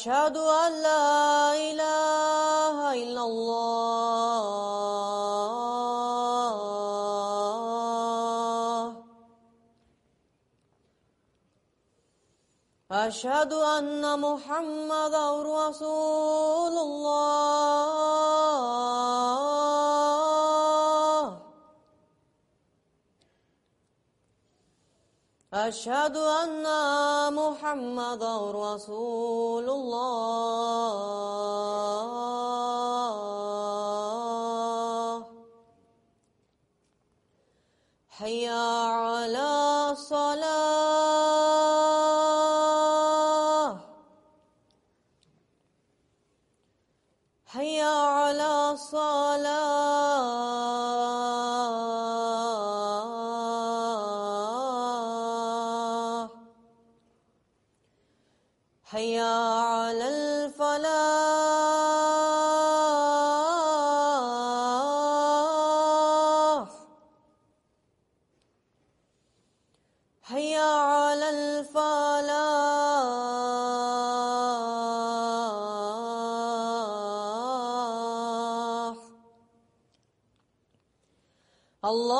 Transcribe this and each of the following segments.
أشهد أن لا إله إلا الله. أشهد أن محمدا رسول الله. أشهد 还有。Allah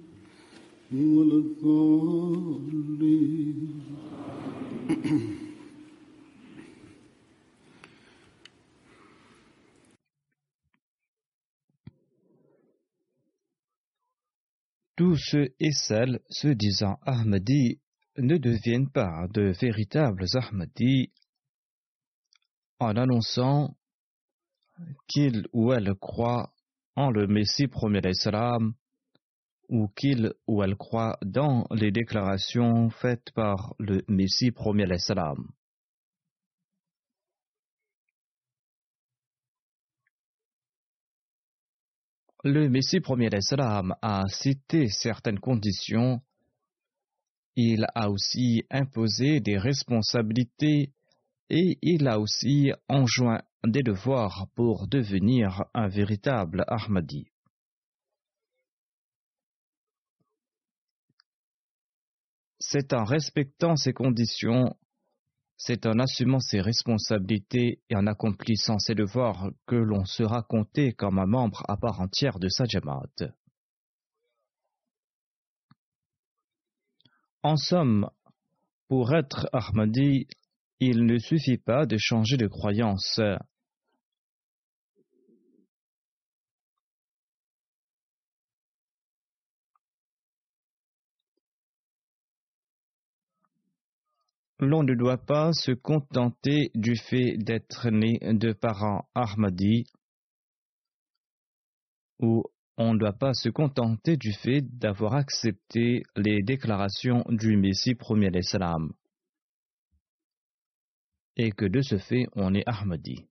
ولا الضالين Tous ceux et celles se disant Ahmadis ne deviennent pas de véritables Ahmadis en annonçant qu'ils ou elles croient en le Messie premier d'Islam ou qu'ils ou elles croient dans les déclarations faites par le Messie premier d'Islam. Le Messie premier d'Islam a cité certaines conditions. Il a aussi imposé des responsabilités et il a aussi enjoint des devoirs pour devenir un véritable Ahmadi. C'est en respectant ces conditions, c'est en assumant ses responsabilités et en accomplissant ses devoirs que l'on sera compté comme un membre à part entière de sa Jamaat. En somme, pour être Ahmadi, il ne suffit pas de changer de croyance. L'on ne doit pas se contenter du fait d'être né de parents Ahmadi ou on ne doit pas se contenter du fait d'avoir accepté les déclarations du Messie premier et que de ce fait on est Ahmadi.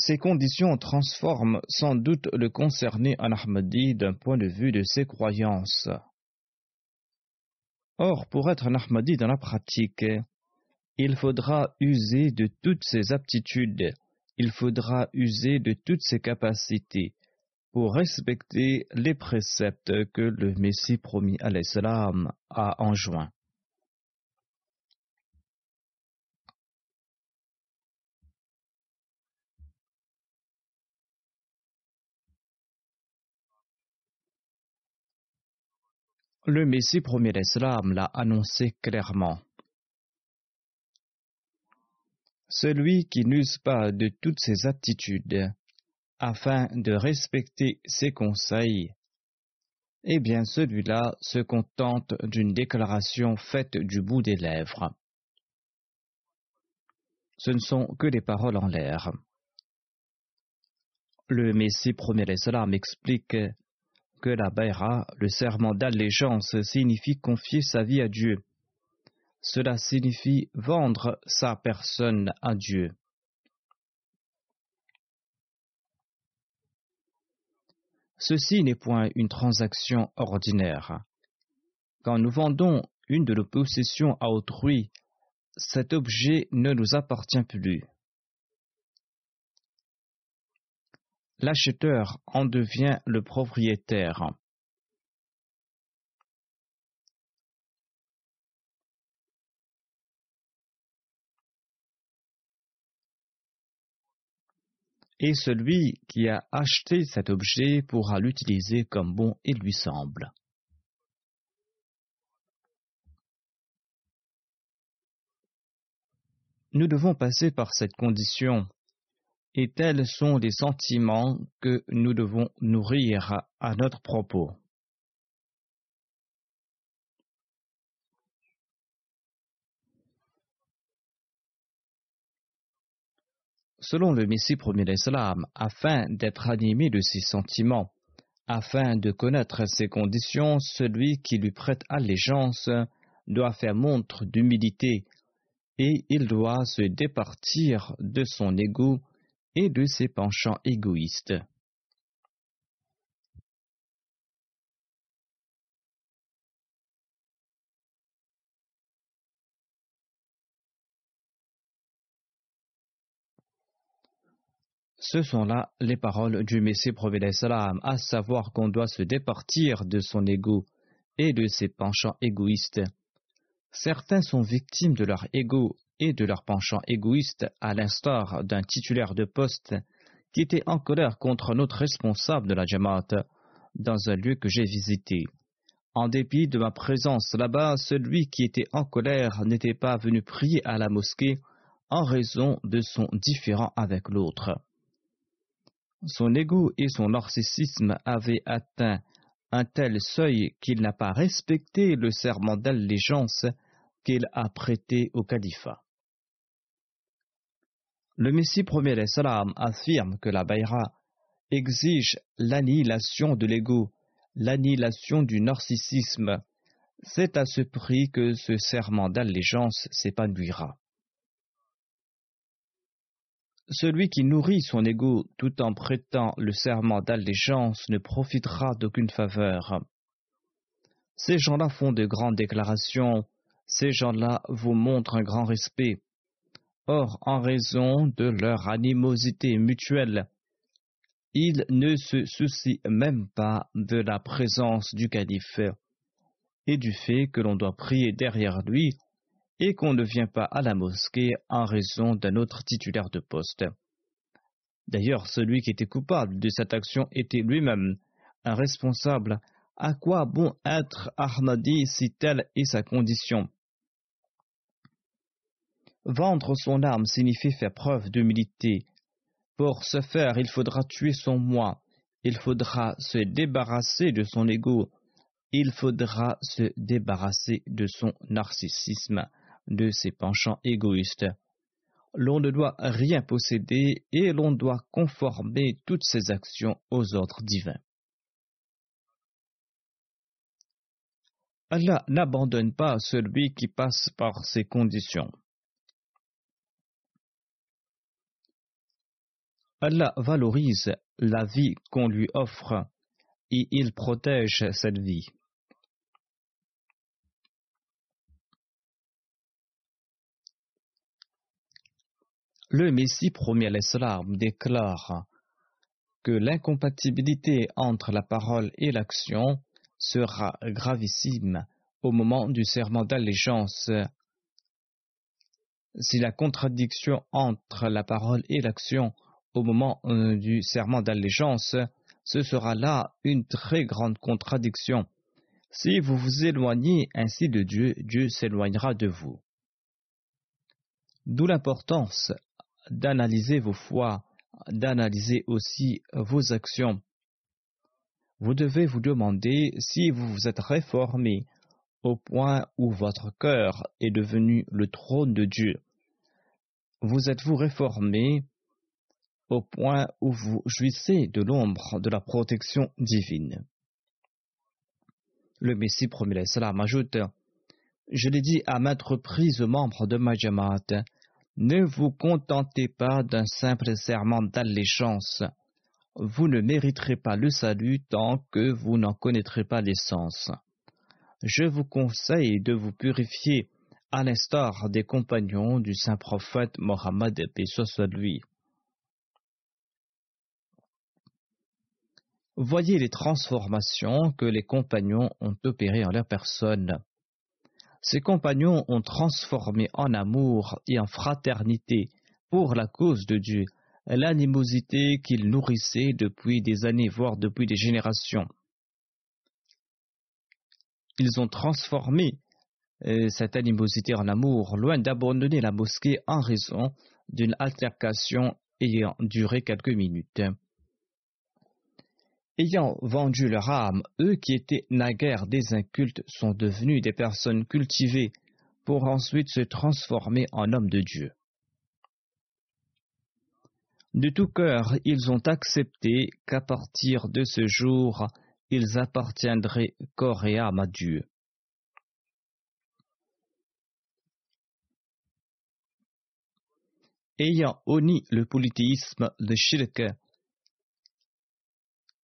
Ces conditions transforment sans doute le concerné en Ahmadi d'un point de vue de ses croyances. Or, pour être un Ahmadi dans la pratique, il faudra user de toutes ses aptitudes, il faudra user de toutes ses capacités, pour respecter les préceptes que le Messie promis à l'Islam a enjoints. Le Messie promis à l'Islam l'a annoncé clairement. Celui qui n'use pas de toutes ses aptitudes afin de respecter ses conseils, eh bien celui-là se contente d'une déclaration faite du bout des lèvres. Ce ne sont que des paroles en l'air. Le Messie premier l'Islam explique que la Bayra, le serment d'allégeance, signifie confier sa vie à Dieu. Cela signifie vendre sa personne à Dieu. Ceci n'est point une transaction ordinaire. Quand nous vendons une de nos possessions à autrui, cet objet ne nous appartient plus. L'acheteur en devient le propriétaire. et celui qui a acheté cet objet pourra l'utiliser comme bon il lui semble. Nous devons passer par cette condition, et tels sont les sentiments que nous devons nourrir à notre propos. selon le Messie premier d'Islam, afin d'être animé de ses sentiments, afin de connaître ses conditions, celui qui lui prête allégeance doit faire montre d'humilité et il doit se départir de son ego et de ses penchants égoïstes. Ce sont là les paroles du Messie prophète salam, à savoir qu'on doit se départir de son ego et de ses penchants égoïstes. Certains sont victimes de leur ego et de leur penchant égoïste, à l'instar d'un titulaire de poste qui était en colère contre notre responsable de la Jamaat dans un lieu que j'ai visité. En dépit de ma présence là-bas, celui qui était en colère n'était pas venu prier à la mosquée en raison de son différend avec l'autre. Son ego et son narcissisme avaient atteint un tel seuil qu'il n'a pas respecté le serment d'allégeance qu'il a prêté au califat. Le Messie premier salam affirme que la Bayra exige l'annihilation de l'ego, l'annihilation du narcissisme. C'est à ce prix que ce serment d'allégeance s'épanouira. Celui qui nourrit son ego tout en prêtant le serment d'allégeance ne profitera d'aucune faveur. Ces gens-là font de grandes déclarations, ces gens-là vous montrent un grand respect. Or, en raison de leur animosité mutuelle, ils ne se soucient même pas de la présence du calife et du fait que l'on doit prier derrière lui et qu'on ne vient pas à la mosquée en raison d'un autre titulaire de poste. D'ailleurs, celui qui était coupable de cette action était lui-même un responsable. À quoi bon être Ahmadi si telle est sa condition? Vendre son arme signifie faire preuve d'humilité. Pour ce faire, il faudra tuer son moi, il faudra se débarrasser de son ego, il faudra se débarrasser de son narcissisme de ses penchants égoïstes. L'on ne doit rien posséder et l'on doit conformer toutes ses actions aux ordres divins. Allah n'abandonne pas celui qui passe par ces conditions. Allah valorise la vie qu'on lui offre et il protège cette vie. Le Messie premier l'Islam déclare que l'incompatibilité entre la parole et l'action sera gravissime au moment du serment d'allégeance. Si la contradiction entre la parole et l'action au moment euh, du serment d'allégeance, ce sera là une très grande contradiction. Si vous vous éloignez ainsi de Dieu, Dieu s'éloignera de vous. D'où l'importance d'analyser vos foi, d'analyser aussi vos actions. Vous devez vous demander si vous vous êtes réformé au point où votre cœur est devenu le trône de Dieu. Vous êtes-vous réformé au point où vous jouissez de l'ombre de la protection divine Le Messie premier salam ajoute Je l'ai dit à maintes reprises aux membres de ma Jamaat, ne vous contentez pas d'un simple serment d'allégeance. Vous ne mériterez pas le salut tant que vous n'en connaîtrez pas l'essence. Je vous conseille de vous purifier à l'instar des compagnons du saint prophète Mohammed et soit lui. Voyez les transformations que les compagnons ont opérées en leur personne. Ses compagnons ont transformé en amour et en fraternité pour la cause de Dieu l'animosité qu'ils nourrissaient depuis des années, voire depuis des générations. Ils ont transformé euh, cette animosité en amour, loin d'abandonner la mosquée en raison d'une altercation ayant duré quelques minutes ayant vendu leur âme, eux qui étaient naguère des incultes sont devenus des personnes cultivées pour ensuite se transformer en hommes de Dieu. De tout cœur, ils ont accepté qu'à partir de ce jour, ils appartiendraient corps et âme à Dieu. Ayant honni le polythéisme, le shirk,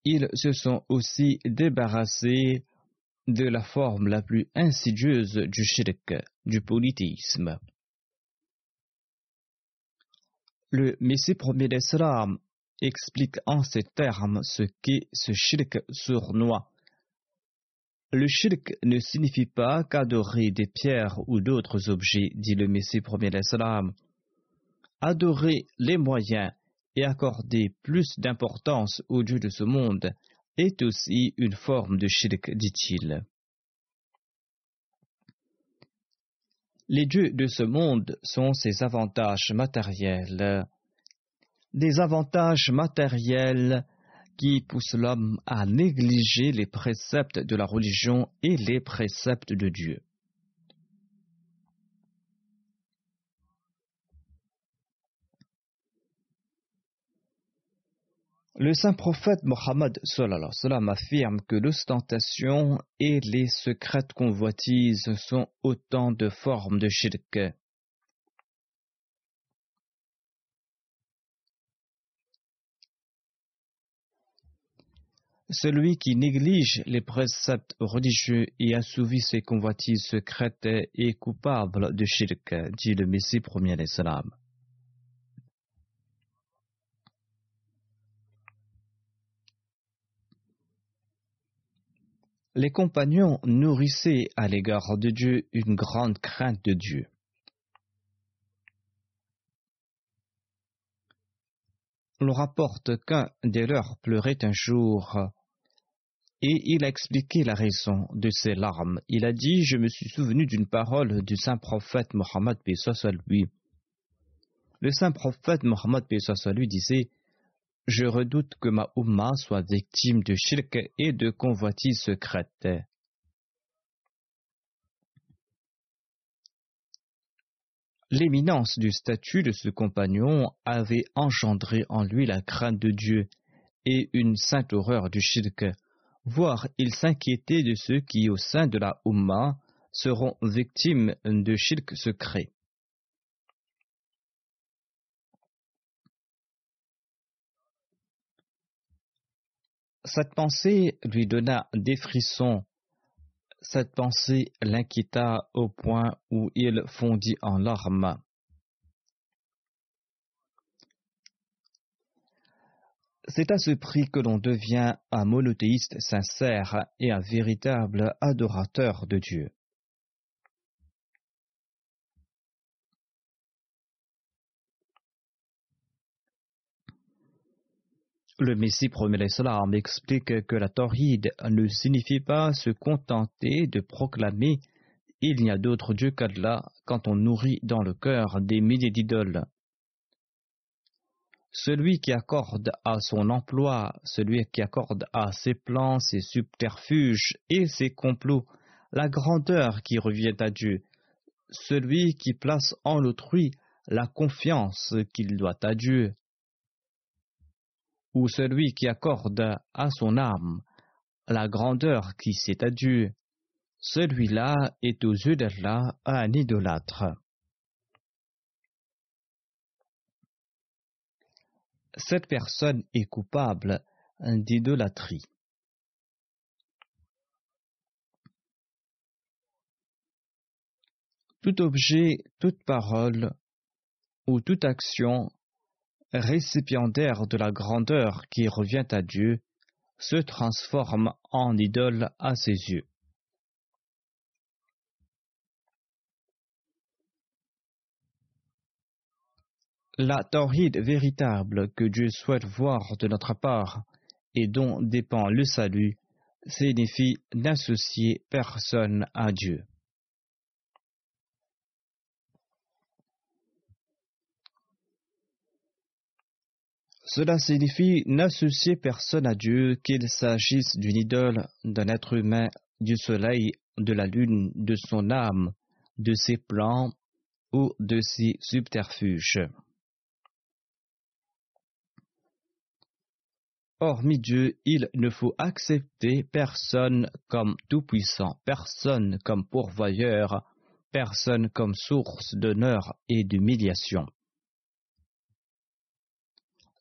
ils se sont aussi débarrassés de la forme la plus insidieuse du shirk, du polythéisme. Le Messie premier d'Islam explique en ces termes ce qu'est ce shirk sournois. Le shirk ne signifie pas qu'adorer des pierres ou d'autres objets, dit le Messie premier d'Islam. Adorer les moyens et accorder plus d'importance aux dieux de ce monde est aussi une forme de shirk, dit-il. Les dieux de ce monde sont ses avantages matériels, des avantages matériels qui poussent l'homme à négliger les préceptes de la religion et les préceptes de Dieu. Le saint prophète Mohammed affirme que l'ostentation et les secrètes convoitises sont autant de formes de shirk. Celui qui néglige les préceptes religieux et assouvit ses convoitises secrètes est coupable de shirk, dit le Messie premier l'Islam. Les compagnons nourrissaient à l'égard de Dieu une grande crainte de Dieu. On rapporte qu'un des leurs pleurait un jour et il a expliqué la raison de ses larmes. Il a dit Je me suis souvenu d'une parole du saint prophète Mohammed lui. Le saint prophète Mohammed lui disait Je redoute que ma Ummah soit victime de shirk et de convoitises secrètes. L'éminence du statut de ce compagnon avait engendré en lui la crainte de Dieu et une sainte horreur du shirk, voire il s'inquiétait de ceux qui, au sein de la Ummah, seront victimes de shirk secret. Cette pensée lui donna des frissons cette pensée l'inquiéta au point où il fondit en larmes. C'est à ce prix que l'on devient un monothéiste sincère et un véritable adorateur de Dieu. Le Messie l'Islam explique que la tawhid ne signifie pas se contenter de proclamer il n'y a d'autre Dieu qu'Allah quand on nourrit dans le cœur des milliers d'idoles. Celui qui accorde à son emploi, celui qui accorde à ses plans, ses subterfuges et ses complots la grandeur qui revient à Dieu, celui qui place en autrui la confiance qu'il doit à Dieu, ou celui qui accorde à son âme la grandeur qui s'est Dieu, celui-là est aux yeux d'Allah un idolâtre. Cette personne est coupable d'idolâtrie. Tout objet, toute parole ou toute action récipiendaire de la grandeur qui revient à Dieu, se transforme en idole à ses yeux. La tawhid véritable que Dieu souhaite voir de notre part et dont dépend le salut signifie n'associer personne à Dieu. Cela signifie n'associer personne à Dieu, qu'il s'agisse d'une idole, d'un être humain, du soleil, de la lune, de son âme, de ses plans ou de ses subterfuges. Hormis Dieu, il ne faut accepter personne comme tout-puissant, personne comme pourvoyeur, personne comme source d'honneur et d'humiliation.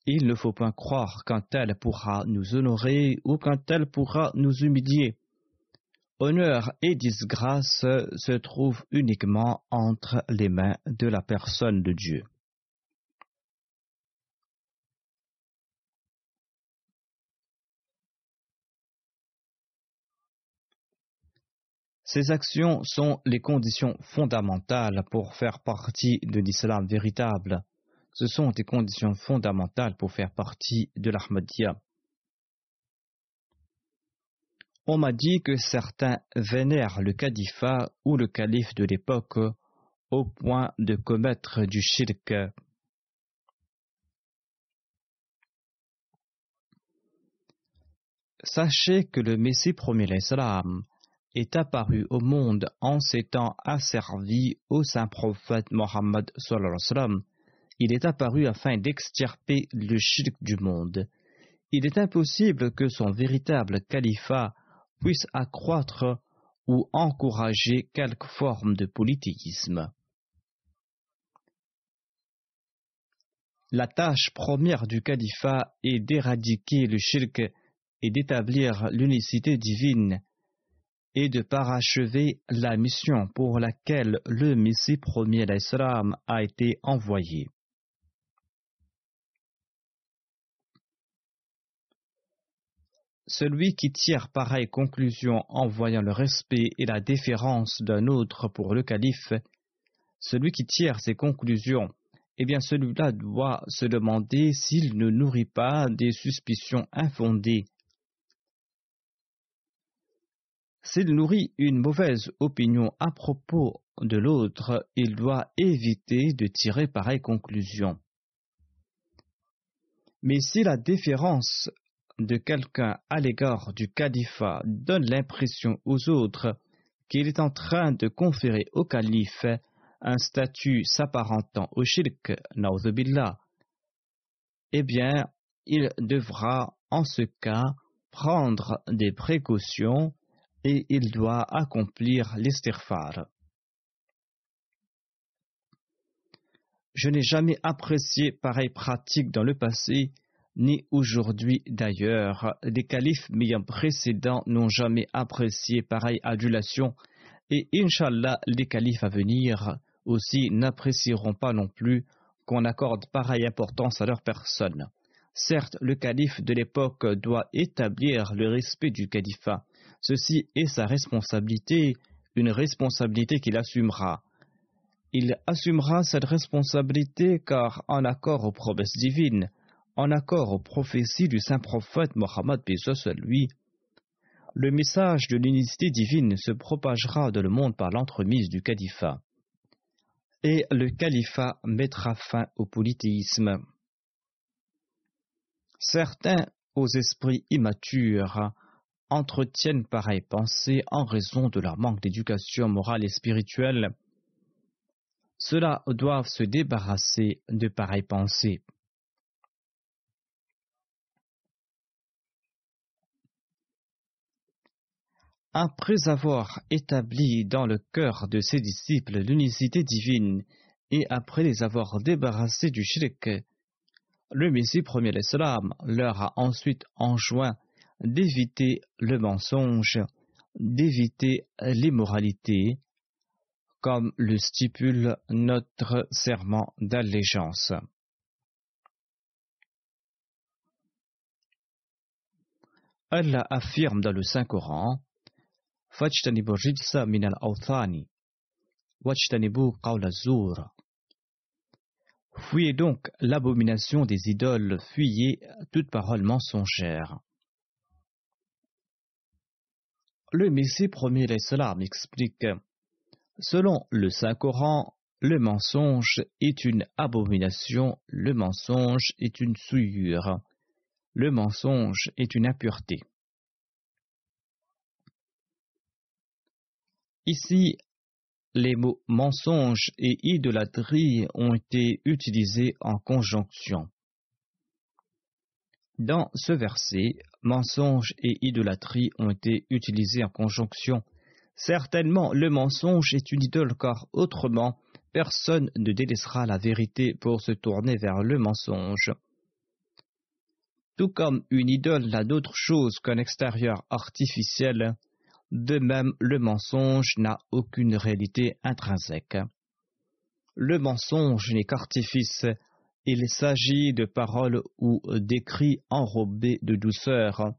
Il ne faut point croire qu'un tel pourra nous honorer ou qu'un tel pourra nous humilier. Honneur et disgrâce se trouvent uniquement entre les mains de la personne de Dieu. Ces actions sont les conditions fondamentales pour faire partie de l'islam véritable. Ce sont des conditions fondamentales pour faire partie de l'Ahmadiyya. On m'a dit que certains vénèrent le califat ou le calife de l'époque au point de commettre du shirk. Sachez que le Messie premier l'Islam est apparu au monde en s'étant asservi au saint prophète Mohammed il est apparu afin d'extirper le shirk du monde. Il est impossible que son véritable califat puisse accroître ou encourager quelque forme de polythéisme. La tâche première du califat est d'éradiquer le shirk et d'établir l'unicité divine et de parachever la mission pour laquelle le Messie premier d'Islam a été envoyé. Celui qui tire pareille conclusion en voyant le respect et la déférence d'un autre pour le calife, celui qui tire ces conclusions, eh bien celui-là doit se demander s'il ne nourrit pas des suspicions infondées S'il nourrit une mauvaise opinion à propos de l'autre, il doit éviter de tirer pareille conclusion. Mais si la déférence de quelqu'un à l'égard du califat donne l'impression aux autres qu'il est en train de conférer au calife un statut s'apparentant au shirk, billah, eh bien, il devra en ce cas prendre des précautions et il doit accomplir l'estirfar. Je n'ai jamais apprécié pareille pratique dans le passé, ni aujourd'hui d'ailleurs. Les califes m'ayant précédents n'ont jamais apprécié pareille adulation, et Inch'Allah, les califes à venir aussi n'apprécieront pas non plus qu'on accorde pareille importance à leur personne. Certes, le calife de l'époque doit établir le respect du califat, Ceci est sa responsabilité, une responsabilité qu'il assumera. Il assumera cette responsabilité car, en accord aux promesses divines, en accord aux prophéties du saint prophète Mohammed lui, le message de l'unicité divine se propagera dans le monde par l'entremise du califat. Et le califat mettra fin au polythéisme. Certains, aux esprits immatures, entretiennent pareille pensée en raison de leur manque d'éducation morale et spirituelle, ceux-là doivent se débarrasser de pareilles pensées. Après avoir établi dans le cœur de ses disciples l'unicité divine et après les avoir débarrassés du shirk, le Messie premier l'Islam leur a ensuite enjoint d'éviter le mensonge, d'éviter l'immoralité, comme le stipule notre serment d'allégeance. Allah affirme dans le Saint-Coran Fuyez donc l'abomination des idoles, fuyez toute parole mensongère. Le Messie premier l'Islam explique Selon le Saint-Coran, le mensonge est une abomination, le mensonge est une souillure, le mensonge est une impureté. Ici, les mots mensonge et idolâtrie ont été utilisés en conjonction. Dans ce verset, mensonge et idolâtrie ont été utilisés en conjonction. Certainement, le mensonge est une idole car autrement, personne ne délaissera la vérité pour se tourner vers le mensonge. Tout comme une idole n'a d'autre chose qu'un extérieur artificiel, de même le mensonge n'a aucune réalité intrinsèque. Le mensonge n'est qu'artifice, il s'agit de paroles ou d'écrits enrobés de douceur.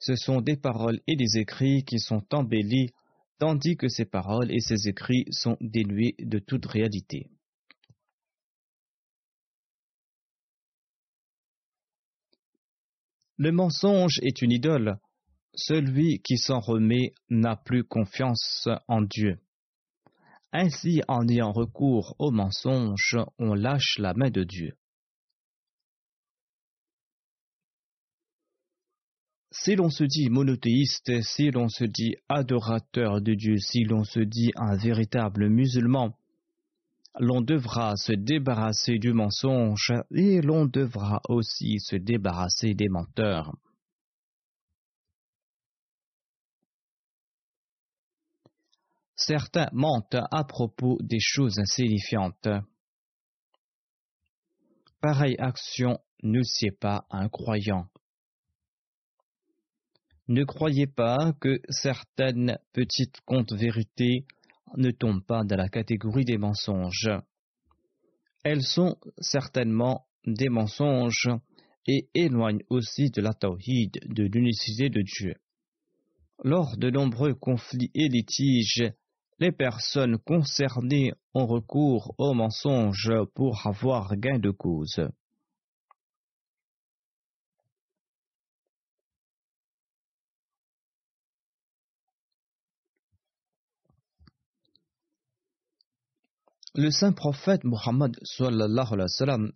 Ce sont des paroles et des écrits qui sont embellis, tandis que ces paroles et ces écrits sont dénués de toute réalité. Le mensonge est une idole. Celui qui s'en remet n'a plus confiance en Dieu. Ainsi, en ayant recours au mensonge, on lâche la main de Dieu. Si l'on se dit monothéiste, si l'on se dit adorateur de Dieu, si l'on se dit un véritable musulman, l'on devra se débarrasser du mensonge et l'on devra aussi se débarrasser des menteurs. Certains mentent à propos des choses insignifiantes. Pareille action ne sied pas un croyant. Ne croyez pas que certaines petites contes vérités ne tombent pas dans la catégorie des mensonges. Elles sont certainement des mensonges et éloignent aussi de la de l'unicité de Dieu. Lors de nombreux conflits et litiges, les personnes concernées ont recours aux mensonges pour avoir gain de cause. Le saint prophète Muhammad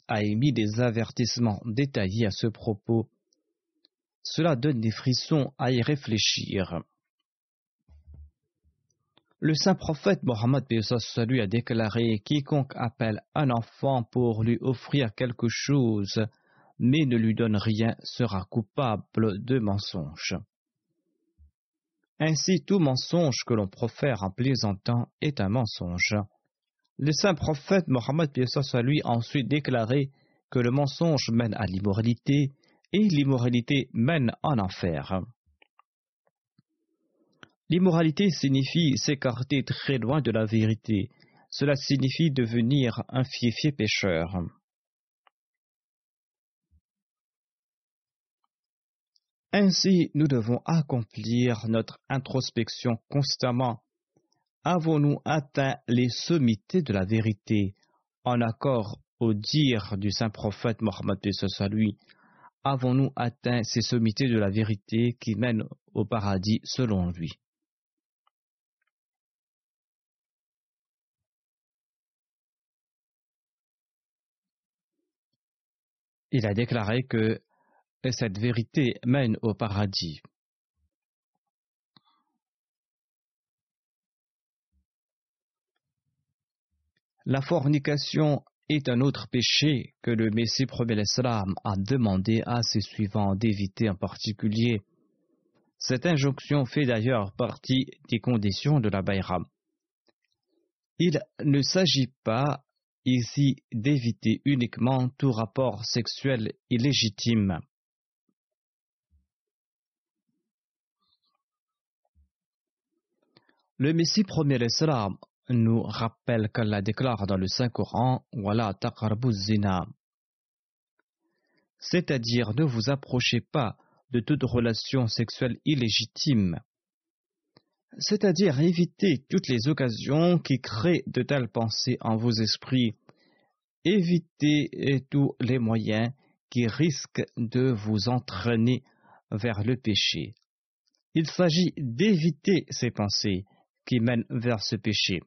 a émis des avertissements détaillés à ce propos. Cela donne des frissons à y réfléchir. Le saint prophète Mohammed lui a déclaré Quiconque appelle un enfant pour lui offrir quelque chose, mais ne lui donne rien, sera coupable de mensonge. Ainsi, tout mensonge que l'on profère en plaisantant est un mensonge. Le saint prophète Mohammed lui a ensuite déclaré que le mensonge mène à l'immoralité et l'immoralité mène en enfer. L'immoralité signifie s'écarter très loin de la vérité. Cela signifie devenir un fiefé pécheur. Ainsi, nous devons accomplir notre introspection constamment avons-nous atteint les sommités de la vérité en accord au dire du saint prophète Mohammed lui? Avons-nous atteint ces sommités de la vérité qui mènent au paradis selon lui? Il a déclaré que cette vérité mène au paradis. La fornication est un autre péché que le Messie premier l'Islam a demandé à ses suivants d'éviter en particulier. Cette injonction fait d'ailleurs partie des conditions de la Bayram. Il ne s'agit pas ici d'éviter uniquement tout rapport sexuel illégitime. Le Messie premier l'Islam nous rappelle qu'Allah déclare dans le Saint-Coran Wala zina. C'est-à-dire, ne vous approchez pas de toute relation sexuelle illégitime. C'est-à-dire, évitez toutes les occasions qui créent de telles pensées en vos esprits. Évitez tous les moyens qui risquent de vous entraîner vers le péché. Il s'agit d'éviter ces pensées qui mènent vers ce péché.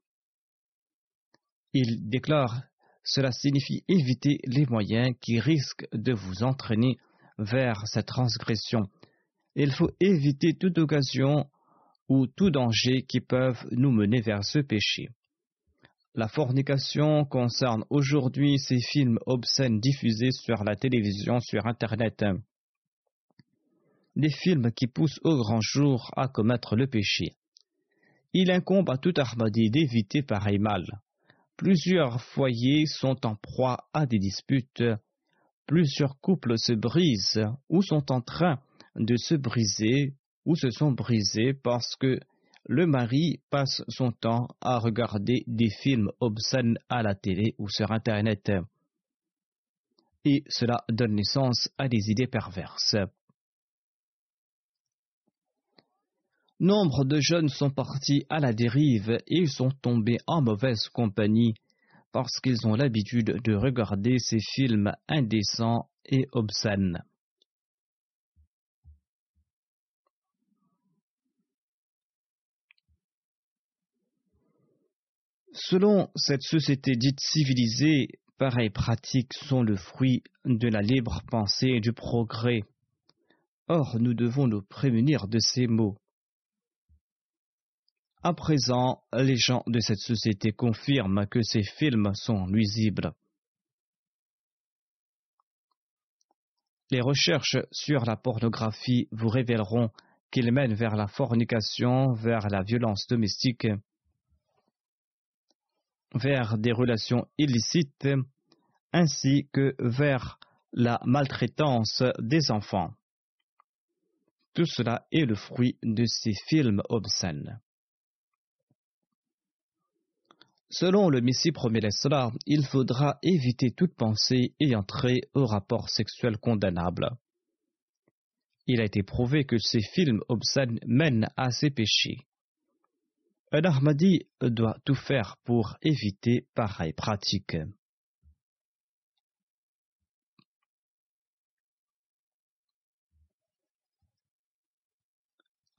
Il déclare Cela signifie éviter les moyens qui risquent de vous entraîner vers cette transgression. Il faut éviter toute occasion ou tout danger qui peuvent nous mener vers ce péché. La fornication concerne aujourd'hui ces films obscènes diffusés sur la télévision, sur Internet. Des films qui poussent au grand jour à commettre le péché. Il incombe à tout Ahmadi d'éviter pareil mal. Plusieurs foyers sont en proie à des disputes. Plusieurs couples se brisent ou sont en train de se briser ou se sont brisés parce que le mari passe son temps à regarder des films obscènes à la télé ou sur Internet. Et cela donne naissance à des idées perverses. Nombre de jeunes sont partis à la dérive et sont tombés en mauvaise compagnie parce qu'ils ont l'habitude de regarder ces films indécents et obscènes. Selon cette société dite civilisée, pareilles pratiques sont le fruit de la libre pensée et du progrès. Or, nous devons nous prémunir de ces mots. À présent, les gens de cette société confirment que ces films sont nuisibles. Les recherches sur la pornographie vous révéleront qu'ils mènent vers la fornication, vers la violence domestique, vers des relations illicites, ainsi que vers la maltraitance des enfants. Tout cela est le fruit de ces films obscènes. Selon le Messie premier l'Islam, il faudra éviter toute pensée ayant trait au rapport sexuel condamnable. Il a été prouvé que ces films obscènes mènent à ces péchés. Un Ahmadi doit tout faire pour éviter pareille pratique.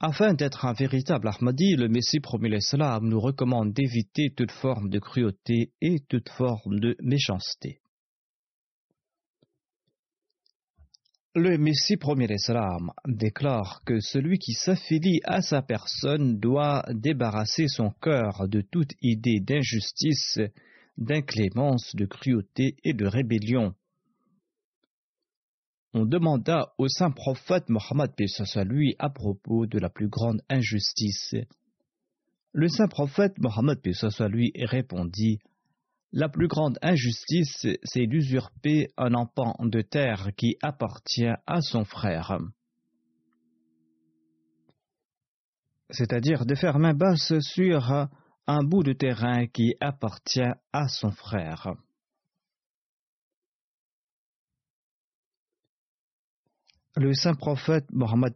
Afin d'être un véritable Ahmadi, le Messie promis l'Islam nous recommande d'éviter toute forme de cruauté et toute forme de méchanceté. Le Messie premier l'Islam déclare que celui qui s'affilie à sa personne doit débarrasser son cœur de toute idée d'injustice, d'inclémence, de cruauté et de rébellion on demanda au saint prophète Mohammed à lui à propos de la plus grande injustice. Le saint prophète Mohammed lui répondit La plus grande injustice, c'est d'usurper un empan de terre qui appartient à son frère. C'est-à-dire de faire main basse sur un bout de terrain qui appartient à son frère. Le saint prophète Mohammed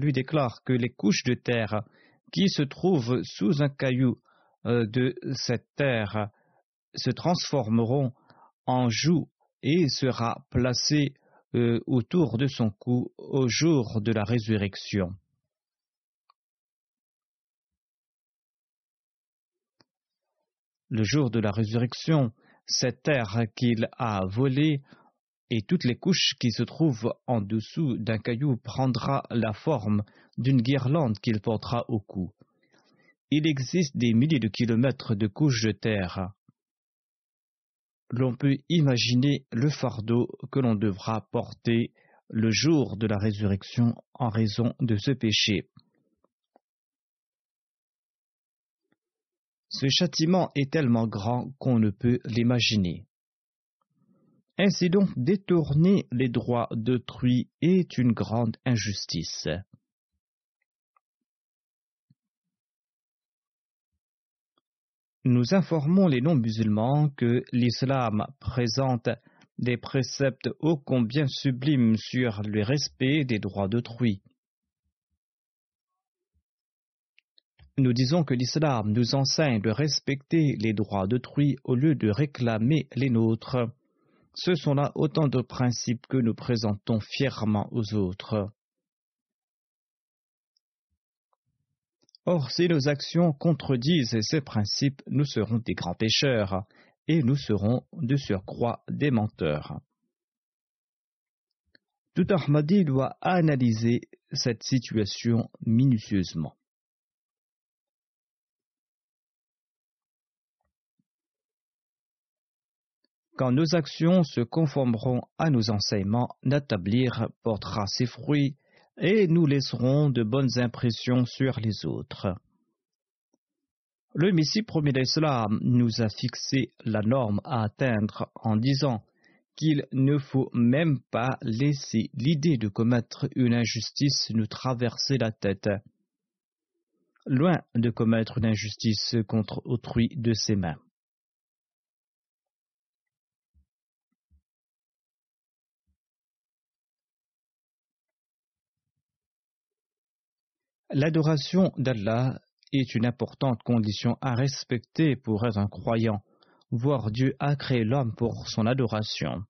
lui déclare que les couches de terre qui se trouvent sous un caillou euh, de cette terre se transformeront en joue et sera placé euh, autour de son cou au jour de la résurrection. Le jour de la résurrection, cette terre qu'il a volée et toutes les couches qui se trouvent en dessous d'un caillou prendra la forme d'une guirlande qu'il portera au cou. Il existe des milliers de kilomètres de couches de terre. L'on peut imaginer le fardeau que l'on devra porter le jour de la résurrection en raison de ce péché. Ce châtiment est tellement grand qu'on ne peut l'imaginer. Ainsi donc, détourner les droits d'autrui est une grande injustice. Nous informons les non-musulmans que l'islam présente des préceptes ô combien sublimes sur le respect des droits d'autrui. Nous disons que l'islam nous enseigne de respecter les droits d'autrui au lieu de réclamer les nôtres. Ce sont là autant de principes que nous présentons fièrement aux autres. Or, si nos actions contredisent ces principes, nous serons des grands pécheurs, et nous serons de surcroît des menteurs. Tout Ahmadi doit analyser cette situation minutieusement. Quand nos actions se conformeront à nos enseignements, l'établir portera ses fruits et nous laisserons de bonnes impressions sur les autres. Le Messie premier d'Islam nous a fixé la norme à atteindre en disant qu'il ne faut même pas laisser l'idée de commettre une injustice nous traverser la tête. Loin de commettre une injustice contre autrui de ses mains. L'adoration d'Allah est une importante condition à respecter pour être un croyant, voire Dieu a créé l'homme pour son adoration.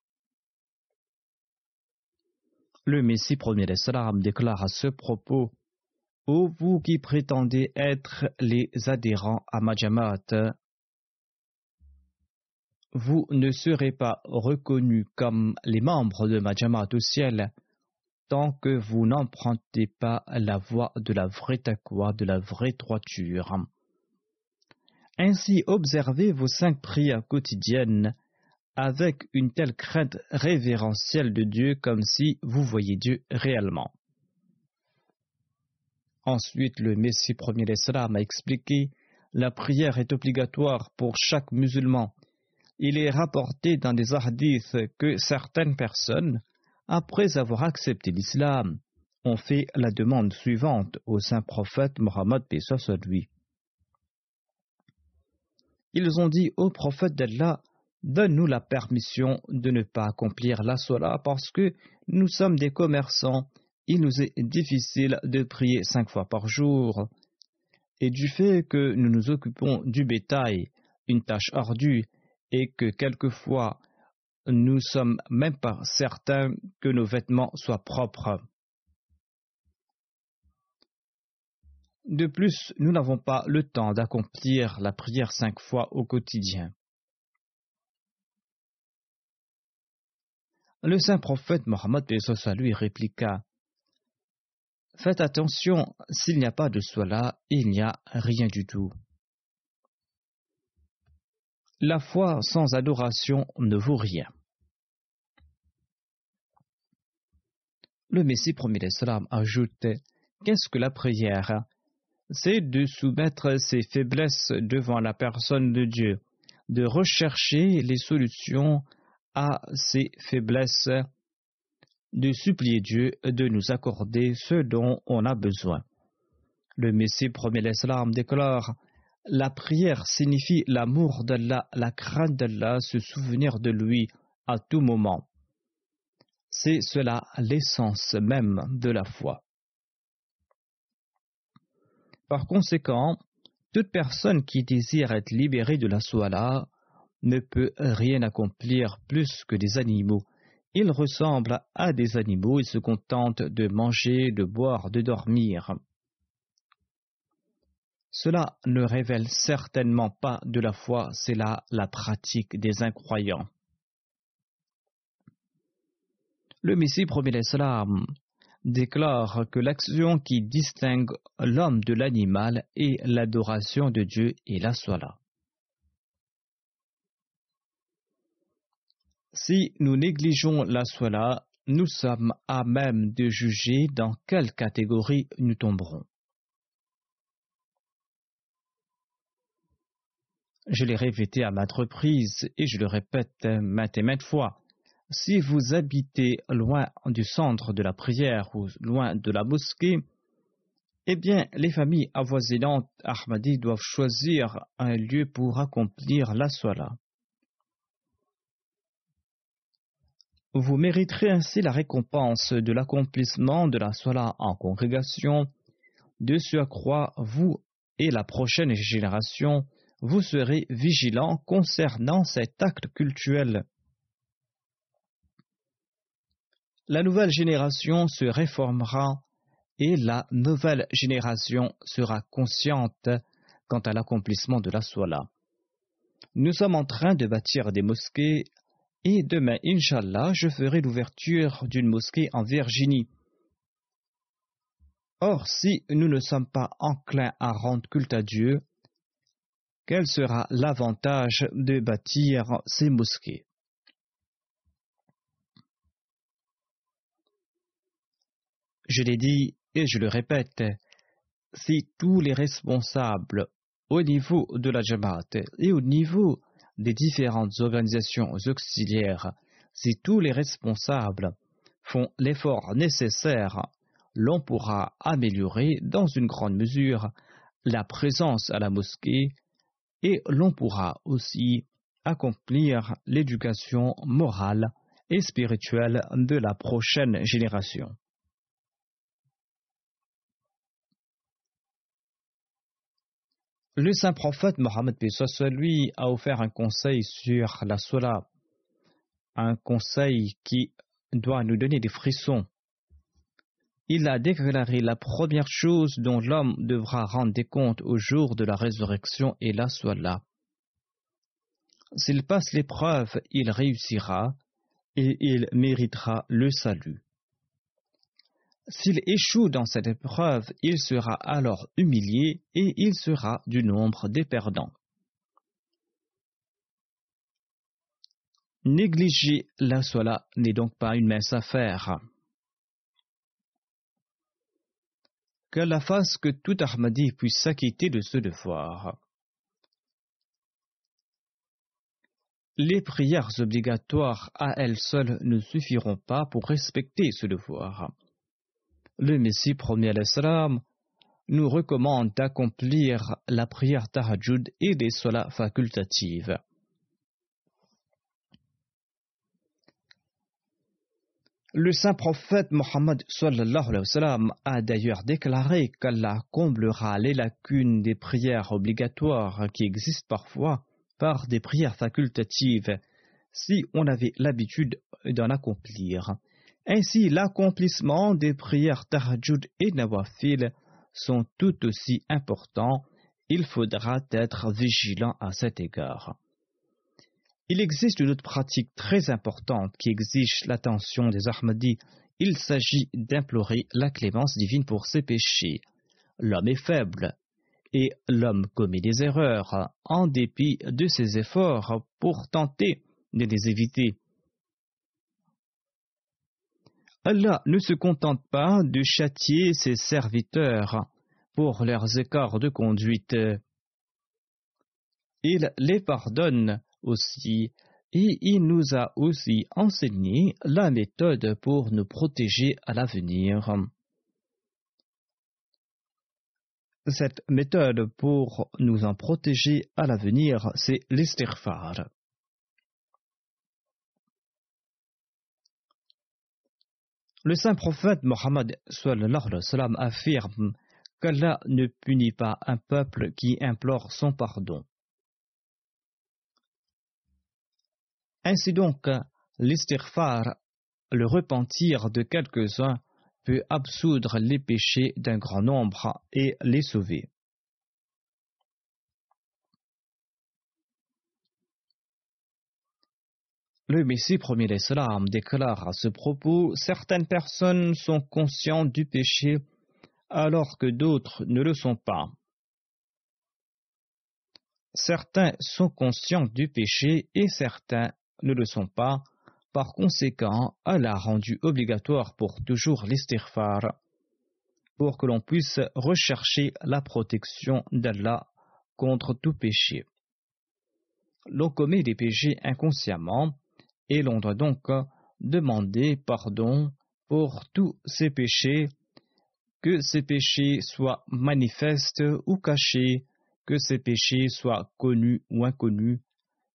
Le Messie premier d'Islam déclare à ce propos Ô vous qui prétendez être les adhérents à Majamat, vous ne serez pas reconnus comme les membres de Majamat au ciel tant que vous n'empruntez pas la voie de la vraie taqwa, de la vraie droiture. Ainsi observez vos cinq prières quotidiennes avec une telle crainte révérentielle de Dieu comme si vous voyiez Dieu réellement. Ensuite, le Messie premier d'Islam a expliqué la prière est obligatoire pour chaque musulman. Il est rapporté dans des hadiths que certaines personnes, après avoir accepté l'islam, ont fait la demande suivante au saint prophète Mohammed soit lui. Ils ont dit au prophète d'Allah Donne-nous la permission de ne pas accomplir la sola parce que nous sommes des commerçants. Il nous est difficile de prier cinq fois par jour. Et du fait que nous nous occupons du bétail, une tâche ardue, et que quelquefois nous sommes même pas certains que nos vêtements soient propres. De plus, nous n'avons pas le temps d'accomplir la prière cinq fois au quotidien. Le saint prophète Mohammed lui répliqua Faites attention, s'il n'y a pas de cela, il n'y a rien du tout. La foi sans adoration ne vaut rien. Le Messie premier l'Islam ajoutait Qu'est-ce que la prière? C'est de soumettre ses faiblesses devant la personne de Dieu, de rechercher les solutions à ses faiblesses, de supplier Dieu de nous accorder ce dont on a besoin. Le Messie premier l'Islam déclare La prière signifie l'amour d'Allah, la crainte d'Allah, se souvenir de lui à tout moment. C'est cela l'essence même de la foi. Par conséquent, toute personne qui désire être libérée de la soie ne peut rien accomplir plus que des animaux. Ils ressemblent à des animaux et se contentent de manger, de boire, de dormir. Cela ne révèle certainement pas de la foi, c'est là la pratique des incroyants. Le Messie premier l'Islam déclare que l'action qui distingue l'homme de l'animal est l'adoration de Dieu et la sola. Si nous négligeons la sola, nous sommes à même de juger dans quelle catégorie nous tomberons. Je l'ai répété à maintes reprises et je le répète maintes et maintes fois. Si vous habitez loin du centre de la prière ou loin de la mosquée, eh bien, les familles avoisinantes Ahmadi doivent choisir un lieu pour accomplir la sola. Vous mériterez ainsi la récompense de l'accomplissement de la sola en congrégation, de ce à quoi vous et la prochaine génération vous serez vigilants concernant cet acte cultuel. La nouvelle génération se réformera et la nouvelle génération sera consciente quant à l'accomplissement de la sola. Nous sommes en train de bâtir des mosquées et demain, Inch'Allah, je ferai l'ouverture d'une mosquée en Virginie. Or, si nous ne sommes pas enclins à rendre culte à Dieu, quel sera l'avantage de bâtir ces mosquées? Je l'ai dit et je le répète, si tous les responsables au niveau de la Jamaat et au niveau des différentes organisations auxiliaires, si tous les responsables font l'effort nécessaire, l'on pourra améliorer dans une grande mesure la présence à la mosquée et l'on pourra aussi accomplir l'éducation morale et spirituelle de la prochaine génération. Le saint prophète Mohammed lui a offert un conseil sur la sola, un conseil qui doit nous donner des frissons. Il a déclaré la première chose dont l'homme devra rendre des comptes au jour de la résurrection est la sola. S'il passe l'épreuve, il réussira et il méritera le salut. S'il échoue dans cette épreuve, il sera alors humilié et il sera du nombre des perdants. Négliger la sola n'est donc pas une mince affaire. Que la fasse que tout Ahmadi puisse s'acquitter de ce devoir. Les prières obligatoires à elles seules ne suffiront pas pour respecter ce devoir le Messie premier l'Islam nous recommande d'accomplir la prière tahajjud et des solas facultatives. Le saint prophète Mohammed a d'ailleurs déclaré qu'Allah comblera les lacunes des prières obligatoires qui existent parfois par des prières facultatives si on avait l'habitude d'en accomplir. Ainsi, l'accomplissement des prières tahajjud et nawafil sont tout aussi importants. Il faudra être vigilant à cet égard. Il existe une autre pratique très importante qui exige l'attention des Ahmadis. Il s'agit d'implorer la clémence divine pour ses péchés. L'homme est faible et l'homme commet des erreurs en dépit de ses efforts pour tenter de les éviter. Allah ne se contente pas de châtier ses serviteurs pour leurs écarts de conduite. Il les pardonne aussi et il nous a aussi enseigné la méthode pour nous protéger à l'avenir. Cette méthode pour nous en protéger à l'avenir, c'est l'istighfar. Le saint prophète Mohammed affirme qu'Allah ne punit pas un peuple qui implore son pardon. Ainsi donc, l'istighfar, le repentir de quelques-uns, peut absoudre les péchés d'un grand nombre et les sauver. Le Messie premier l'Islam déclare à ce propos Certaines personnes sont conscientes du péché alors que d'autres ne le sont pas. Certains sont conscients du péché et certains ne le sont pas. Par conséquent, Allah a rendu obligatoire pour toujours l'istighfar pour que l'on puisse rechercher la protection d'Allah contre tout péché. L'on commet des péchés inconsciemment et l'on doit donc demander pardon pour tous ces péchés, que ces péchés soient manifestes ou cachés, que ces péchés soient connus ou inconnus,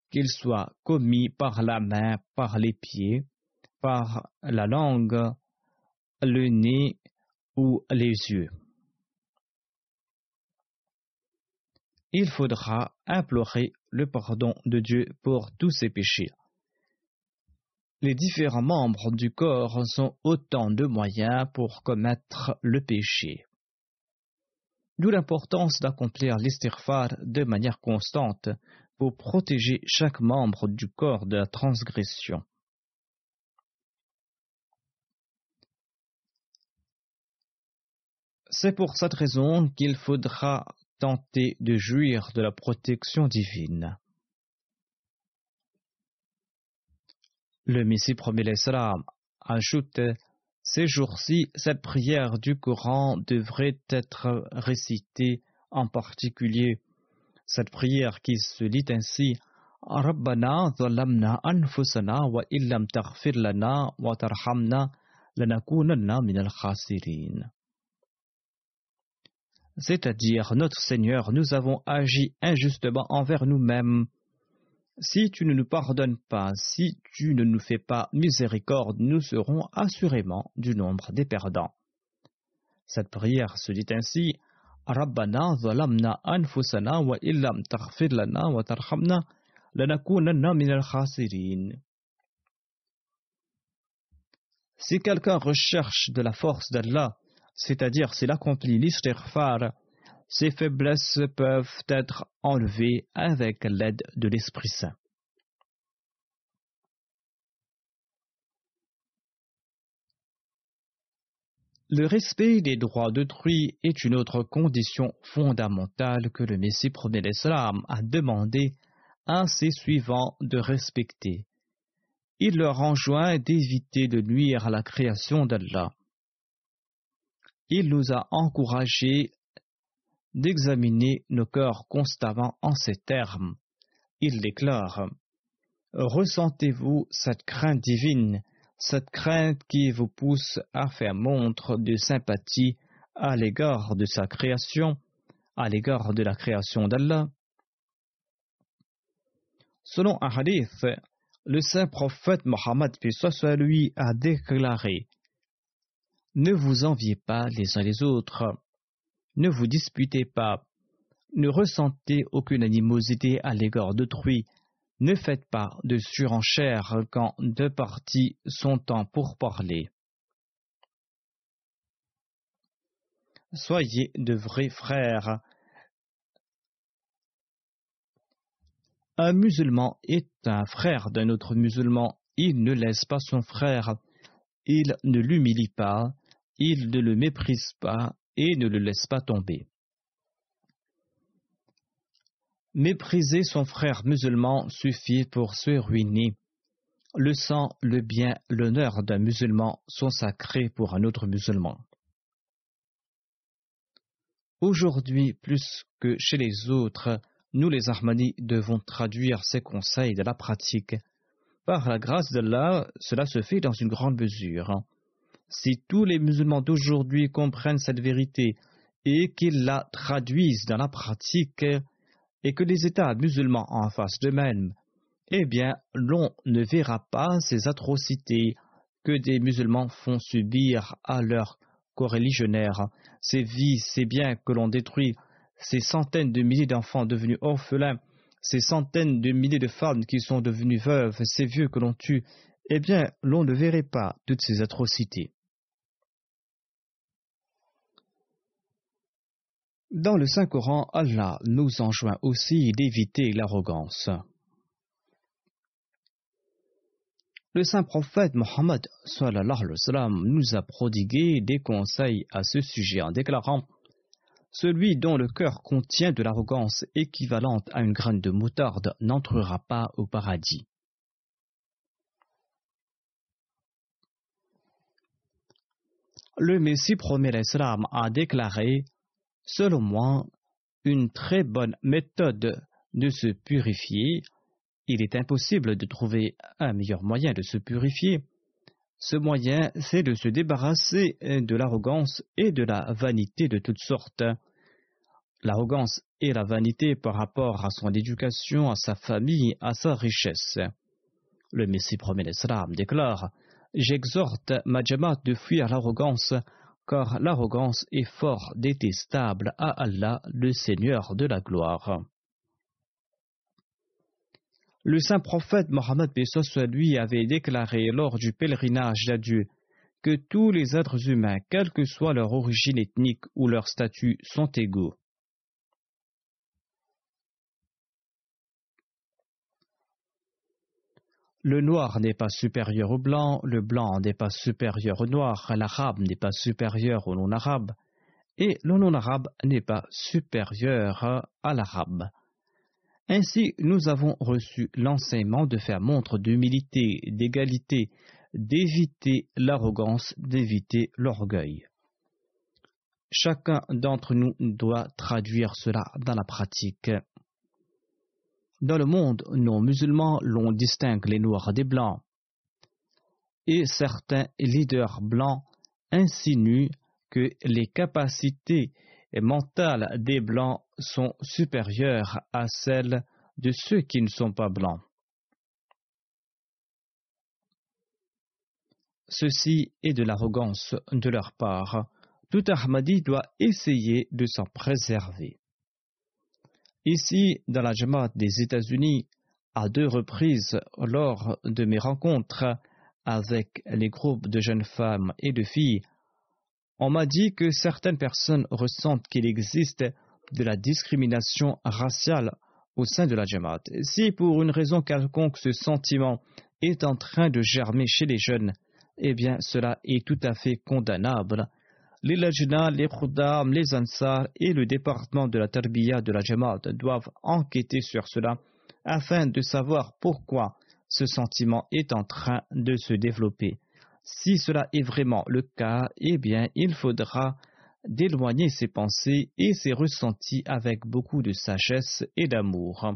qu'ils soient commis par la main, par les pieds, par la langue, le nez ou les yeux. Il faudra implorer le pardon de Dieu pour tous ces péchés les différents membres du corps sont autant de moyens pour commettre le péché. D'où l'importance d'accomplir l'istighfar de manière constante pour protéger chaque membre du corps de la transgression. C'est pour cette raison qu'il faudra tenter de jouir de la protection divine. Le Messie premier l'Islam ajoute Ces jours-ci, cette prière du Coran devrait être récitée en particulier. Cette prière qui se lit ainsi wa illam wa tarhamna. C'est-à-dire, notre Seigneur, nous avons agi injustement envers nous-mêmes si tu ne nous pardonnes pas, si tu ne nous fais pas miséricorde, nous serons assurément du nombre des perdants. Cette prière se dit ainsi Si quelqu'un recherche de la force d'Allah, c'est-à-dire s'il accomplit l'istighfar, ces faiblesses peuvent être enlevées avec l'aide de l'Esprit Saint. Le respect des droits d'autrui est une autre condition fondamentale que le Messie premier l'Islam a demandé à ses suivants de respecter. Il leur enjoint d'éviter de nuire à la création d'Allah. Il nous a encouragés d'examiner nos cœurs constamment en ces termes. Il déclare Ressentez-vous cette crainte divine cette crainte qui vous pousse à faire montre de sympathie à l'égard de sa création, à l'égard de la création d'Allah. Selon un hadith, le saint prophète Mohammed lui a déclaré Ne vous enviez pas les uns les autres, ne vous disputez pas, ne ressentez aucune animosité à l'égard d'autrui, ne faites pas de surenchère quand deux parties sont en pourparlers. Soyez de vrais frères. Un musulman est un frère d'un autre musulman. Il ne laisse pas son frère. Il ne l'humilie pas. Il ne le méprise pas et ne le laisse pas tomber. Mépriser son frère musulman suffit pour se ruiner. Le sang, le bien, l'honneur d'un musulman sont sacrés pour un autre musulman. Aujourd'hui, plus que chez les autres, nous les Ahmadis devons traduire ces conseils de la pratique. Par la grâce d'Allah, cela se fait dans une grande mesure. Si tous les musulmans d'aujourd'hui comprennent cette vérité et qu'ils la traduisent dans la pratique, et que les États musulmans en fassent de même, eh bien, l'on ne verra pas ces atrocités que des musulmans font subir à leurs coreligionnaires, ces vies, ces biens que l'on détruit, ces centaines de milliers d'enfants devenus orphelins, ces centaines de milliers de femmes qui sont devenues veuves, ces vieux que l'on tue, eh bien, l'on ne verrait pas toutes ces atrocités. Dans le Saint-Coran, Allah nous enjoint aussi d'éviter l'arrogance. Le saint prophète Mohammed nous a prodigué des conseils à ce sujet en déclarant Celui dont le cœur contient de l'arrogance équivalente à une graine de moutarde n'entrera pas au paradis. Le Messie promet l'Islam a déclaré Selon moi, une très bonne méthode de se purifier, il est impossible de trouver un meilleur moyen de se purifier. Ce moyen, c'est de se débarrasser de l'arrogance et de la vanité de toutes sortes. L'arrogance et la vanité par rapport à son éducation, à sa famille, à sa richesse. Le Messie premier déclare J'exhorte ma de fuir l'arrogance car l'arrogance est fort détestable à Allah, le Seigneur de la gloire. Le saint prophète Mohammed soit lui avait déclaré lors du pèlerinage d'adieu que tous les êtres humains, quelle que soit leur origine ethnique ou leur statut, sont égaux. Le noir n'est pas supérieur au blanc, le blanc n'est pas supérieur au noir, l'arabe n'est pas supérieur au non-arabe, et le non-arabe n'est pas supérieur à l'arabe. Ainsi, nous avons reçu l'enseignement de faire montre d'humilité, d'égalité, d'éviter l'arrogance, d'éviter l'orgueil. Chacun d'entre nous doit traduire cela dans la pratique. Dans le monde non musulman, l'on distingue les noirs des blancs. Et certains leaders blancs insinuent que les capacités mentales des blancs sont supérieures à celles de ceux qui ne sont pas blancs. Ceci est de l'arrogance de leur part. Tout Ahmadi doit essayer de s'en préserver. Ici, dans la Jamaat des États-Unis, à deux reprises lors de mes rencontres avec les groupes de jeunes femmes et de filles, on m'a dit que certaines personnes ressentent qu'il existe de la discrimination raciale au sein de la Jamaat. Si pour une raison quelconque ce sentiment est en train de germer chez les jeunes, eh bien cela est tout à fait condamnable les Lajna, les Khudam, les Ansar et le département de la Tarbiya de la Jamaat doivent enquêter sur cela afin de savoir pourquoi ce sentiment est en train de se développer. Si cela est vraiment le cas, eh bien, il faudra d'éloigner ses pensées et ses ressentis avec beaucoup de sagesse et d'amour.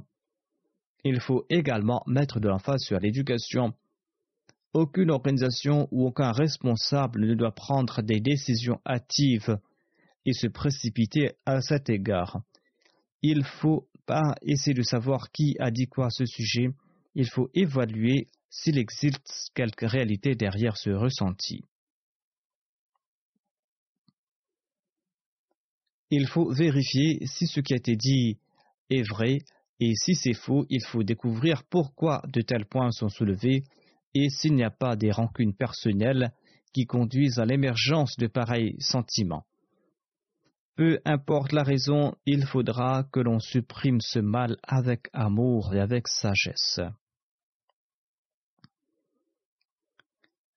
Il faut également mettre de l'emphase sur l'éducation. Aucune organisation ou aucun responsable ne doit prendre des décisions hâtives et se précipiter à cet égard. Il faut pas essayer de savoir qui a dit quoi à ce sujet, il faut évaluer s'il existe quelque réalité derrière ce ressenti. Il faut vérifier si ce qui a été dit est vrai et si c'est faux, il faut découvrir pourquoi de tels points sont soulevés et s'il n'y a pas des rancunes personnelles qui conduisent à l'émergence de pareils sentiments. Peu importe la raison, il faudra que l'on supprime ce mal avec amour et avec sagesse.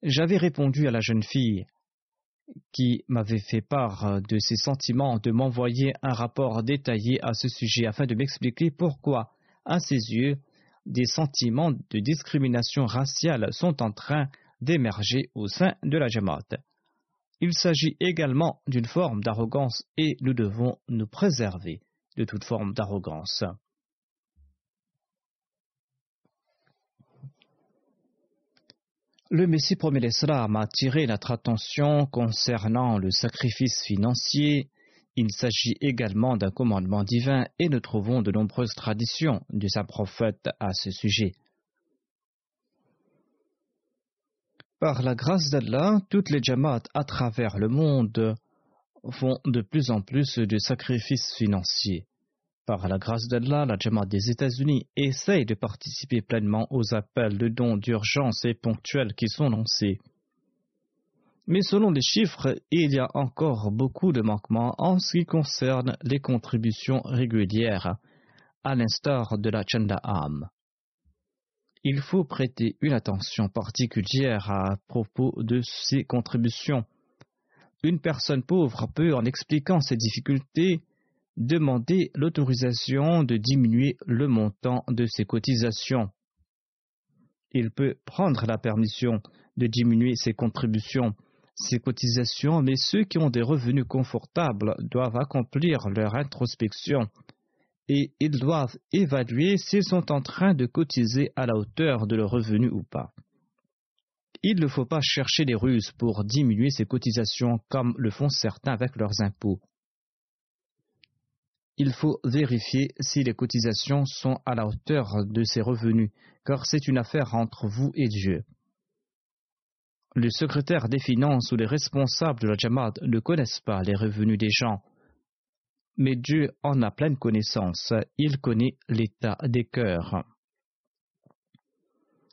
J'avais répondu à la jeune fille qui m'avait fait part de ses sentiments de m'envoyer un rapport détaillé à ce sujet afin de m'expliquer pourquoi, à ses yeux, des sentiments de discrimination raciale sont en train d'émerger au sein de la Jamaat. Il s'agit également d'une forme d'arrogance et nous devons nous préserver de toute forme d'arrogance. Le Messie premier l'Islam a attiré notre attention concernant le sacrifice financier. Il s'agit également d'un commandement divin et nous trouvons de nombreuses traditions de sa prophète à ce sujet. Par la grâce d'Allah, toutes les Jamaat à travers le monde font de plus en plus de sacrifices financiers. Par la grâce d'Allah, la Jamaat des États-Unis essaye de participer pleinement aux appels de dons d'urgence et ponctuels qui sont lancés. Mais selon les chiffres, il y a encore beaucoup de manquements en ce qui concerne les contributions régulières, à l'instar de la Am. Il faut prêter une attention particulière à propos de ces contributions. Une personne pauvre peut, en expliquant ses difficultés, demander l'autorisation de diminuer le montant de ses cotisations. Il peut prendre la permission de diminuer ses contributions, ses cotisations, mais ceux qui ont des revenus confortables doivent accomplir leur introspection et ils doivent évaluer s'ils sont en train de cotiser à la hauteur de leurs revenus ou pas. Il ne faut pas chercher des ruses pour diminuer ces cotisations comme le font certains avec leurs impôts il faut vérifier si les cotisations sont à la hauteur de ses revenus, car c'est une affaire entre vous et Dieu. Le secrétaire des finances ou les responsables de la Jamaat ne connaissent pas les revenus des gens, mais Dieu en a pleine connaissance, il connaît l'état des cœurs.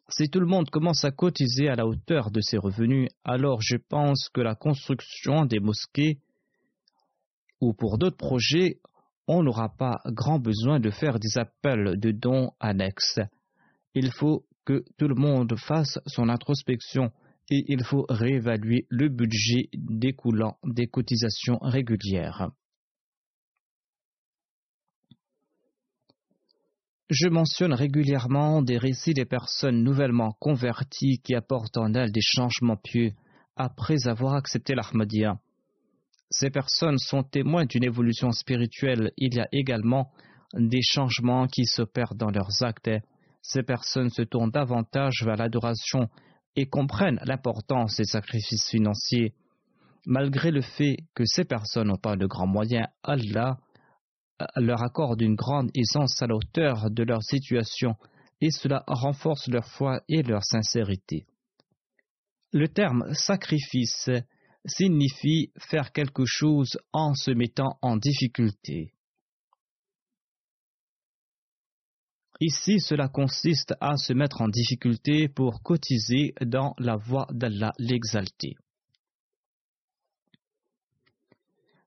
Si tout le monde commence à cotiser à la hauteur de ses revenus, alors je pense que la construction des mosquées ou pour d'autres projets on n'aura pas grand besoin de faire des appels de dons annexes. Il faut que tout le monde fasse son introspection et il faut réévaluer le budget découlant des cotisations régulières. Je mentionne régulièrement des récits des personnes nouvellement converties qui apportent en elles des changements pieux après avoir accepté l'Ahmadiyya. Ces personnes sont témoins d'une évolution spirituelle. Il y a également des changements qui s'opèrent dans leurs actes. Ces personnes se tournent davantage vers l'adoration et comprennent l'importance des sacrifices financiers. Malgré le fait que ces personnes n'ont pas de grands moyens, Allah leur accorde une grande aisance à la hauteur de leur situation et cela renforce leur foi et leur sincérité. Le terme sacrifice signifie faire quelque chose en se mettant en difficulté. Ici, cela consiste à se mettre en difficulté pour cotiser dans la voie d'Allah l'exalté.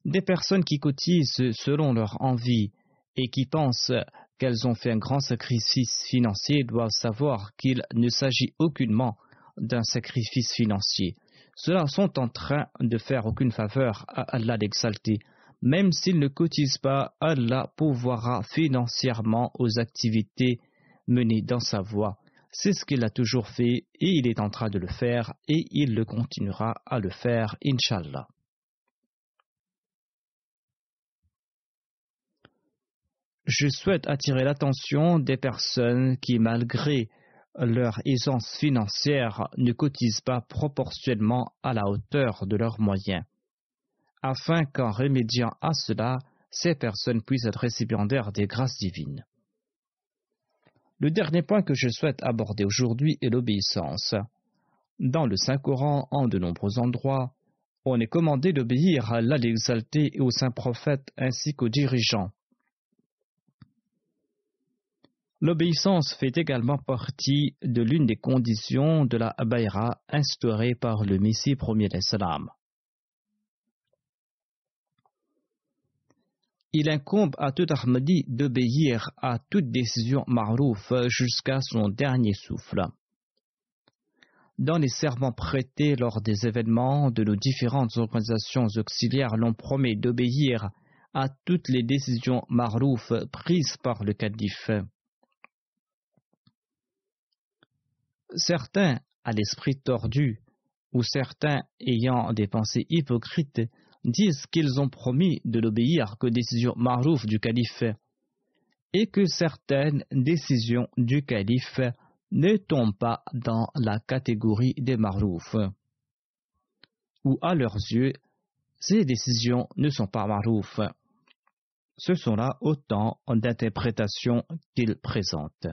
Des personnes qui cotisent selon leur envie et qui pensent qu'elles ont fait un grand sacrifice financier doivent savoir qu'il ne s'agit aucunement d'un sacrifice financier. Ceux-là sont en train de faire aucune faveur à Allah d'exalter. Même s'ils ne cotisent pas, Allah pourvoira financièrement aux activités menées dans sa voie. C'est ce qu'il a toujours fait et il est en train de le faire et il le continuera à le faire, Inshallah. Je souhaite attirer l'attention des personnes qui, malgré leur aisance financière ne cotise pas proportionnellement à la hauteur de leurs moyens, afin qu'en remédiant à cela, ces personnes puissent être récipiendaires des grâces divines. Le dernier point que je souhaite aborder aujourd'hui est l'obéissance. Dans le Saint-Coran, en de nombreux endroits, on est commandé d'obéir à Allah l'exalté et aux saints prophètes ainsi qu'aux dirigeants. L'obéissance fait également partie de l'une des conditions de la Abayra instaurée par le Messie premier d'Islam. Il incombe à tout Ahmadi d'obéir à toute décision marouf jusqu'à son dernier souffle. Dans les serments prêtés lors des événements de nos différentes organisations auxiliaires, l'on promet d'obéir à toutes les décisions marouf prises par le calife. Certains, à l'esprit tordu, ou certains ayant des pensées hypocrites, disent qu'ils ont promis de n'obéir qu'aux décisions marouf du calife, et que certaines décisions du calife ne tombent pas dans la catégorie des marouf, ou à leurs yeux, ces décisions ne sont pas marouf. Ce sont là autant d'interprétations qu'ils présentent.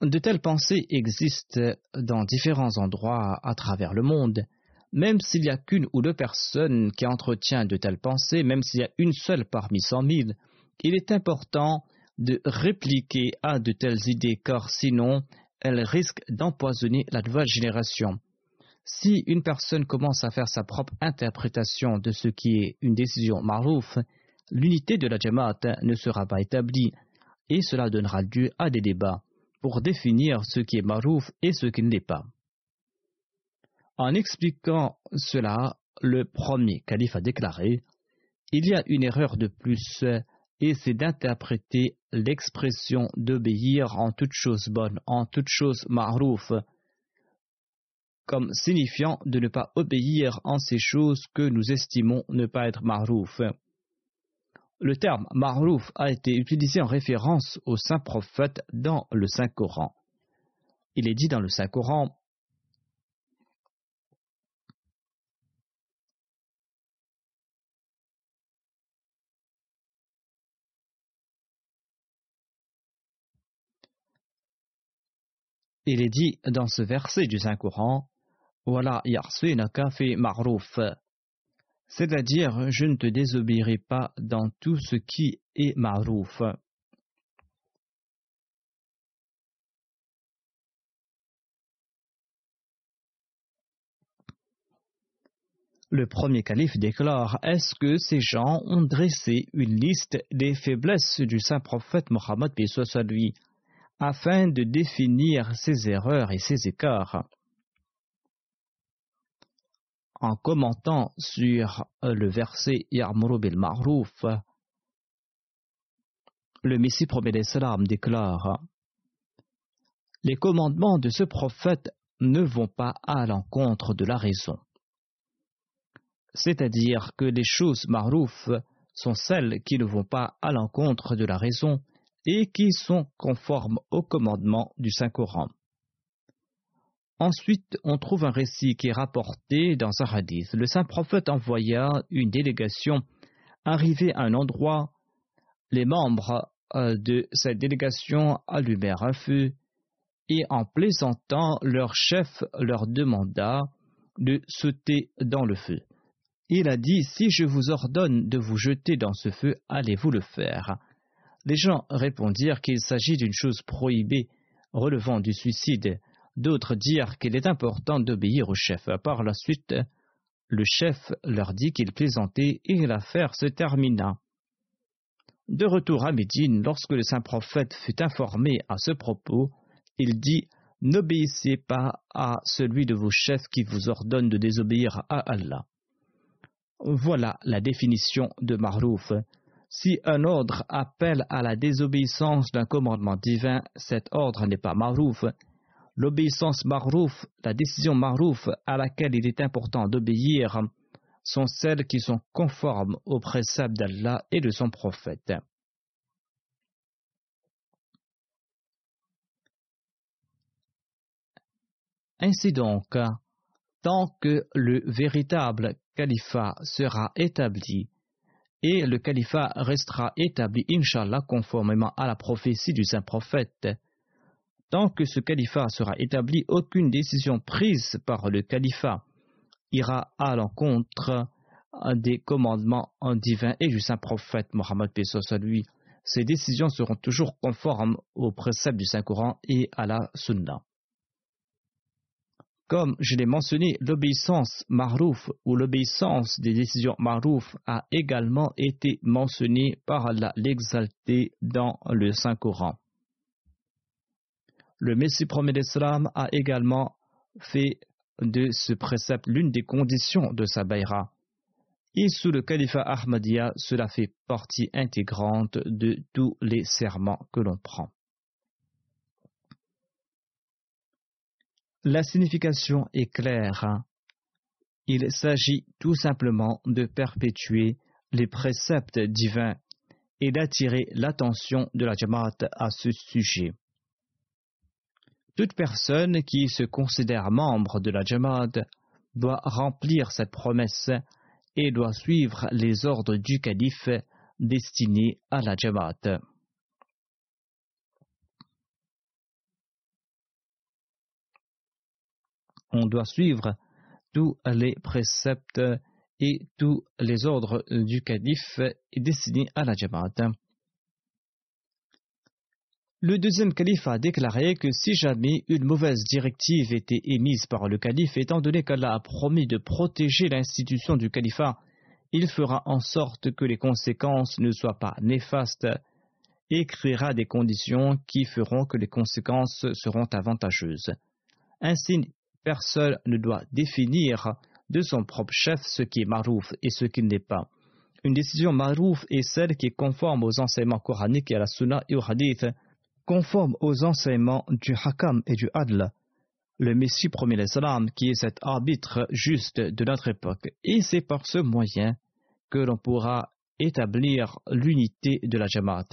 De telles pensées existent dans différents endroits à travers le monde. Même s'il n'y a qu'une ou deux personnes qui entretiennent de telles pensées, même s'il y a une seule parmi cent mille, il est important de répliquer à de telles idées car sinon elles risquent d'empoisonner la nouvelle génération. Si une personne commence à faire sa propre interprétation de ce qui est une décision marouf, l'unité de la Jamaat ne sera pas établie et cela donnera lieu à des débats pour définir ce qui est marouf et ce qui ne l'est pas. En expliquant cela, le premier calife a déclaré Il y a une erreur de plus, et c'est d'interpréter l'expression d'obéir en toute chose bonne, en toute chose marouf, comme signifiant de ne pas obéir en ces choses que nous estimons ne pas être marouf. Le terme Marouf a été utilisé en référence au saint prophète dans le Saint-Coran. Il est dit dans le Saint-Coran Il est dit dans ce verset du Saint-Coran Voilà fi ma'rouf c'est-à-dire je ne te désobéirai pas dans tout ce qui est marouf. Le premier calife déclare Est-ce que ces gens ont dressé une liste des faiblesses du saint prophète Mohammed lui afin de définir ses erreurs et ses écarts en commentant sur euh, le verset Yarmuru bil Ma'ruf, le Messie promet salam déclare Les commandements de ce prophète ne vont pas à l'encontre de la raison. C'est-à-dire que les choses marouf sont celles qui ne vont pas à l'encontre de la raison et qui sont conformes aux commandements du Saint-Coran. Ensuite, on trouve un récit qui est rapporté dans un hadith. Le saint prophète envoya une délégation arrivée à un endroit. Les membres euh, de cette délégation allumèrent un feu et en plaisantant, leur chef leur demanda de sauter dans le feu. Il a dit, si je vous ordonne de vous jeter dans ce feu, allez-vous le faire? Les gens répondirent qu'il s'agit d'une chose prohibée relevant du suicide D'autres dirent qu'il est important d'obéir au chef. Par la suite, le chef leur dit qu'il plaisantait et l'affaire se termina. De retour à Médine, lorsque le saint prophète fut informé à ce propos, il dit N'obéissez pas à celui de vos chefs qui vous ordonne de désobéir à Allah. Voilà la définition de Marlouf. Si un ordre appelle à la désobéissance d'un commandement divin, cet ordre n'est pas marouf. L'obéissance marouf, la décision marouf à laquelle il est important d'obéir, sont celles qui sont conformes aux préceptes d'Allah et de son prophète. Ainsi donc, tant que le véritable califat sera établi, et le califat restera établi, inshallah, conformément à la prophétie du saint prophète, tant que ce califat sera établi, aucune décision prise par le califat ira à l'encontre des commandements divins et du saint prophète Mohammed à lui. Ces décisions seront toujours conformes aux préceptes du Saint-Coran et à la Sunna. Comme je l'ai mentionné, l'obéissance marouf ou l'obéissance des décisions marouf a également été mentionnée par l'exalté dans le Saint-Coran. Le Messie premier d'Islam a également fait de ce précepte l'une des conditions de sa baïra. Et sous le califat Ahmadiyya, cela fait partie intégrante de tous les serments que l'on prend. La signification est claire. Il s'agit tout simplement de perpétuer les préceptes divins et d'attirer l'attention de la Jamaat à ce sujet. Toute personne qui se considère membre de la Jamaat doit remplir cette promesse et doit suivre les ordres du calife destinés à la Jamaat. On doit suivre tous les préceptes et tous les ordres du calife destinés à la Jamaat. Le deuxième calife a déclaré que si jamais une mauvaise directive était émise par le calife, étant donné qu'Allah a promis de protéger l'institution du califat, il fera en sorte que les conséquences ne soient pas néfastes et créera des conditions qui feront que les conséquences seront avantageuses. Ainsi, personne ne doit définir de son propre chef ce qui est marouf et ce qui n'est pas. Une décision marouf est celle qui est conforme aux enseignements coraniques et à la sunna et au hadith, conforme aux enseignements du hakam et du adl, le Messie premier l'Islam qui est cet arbitre juste de notre époque. Et c'est par ce moyen que l'on pourra établir l'unité de la Jamaat.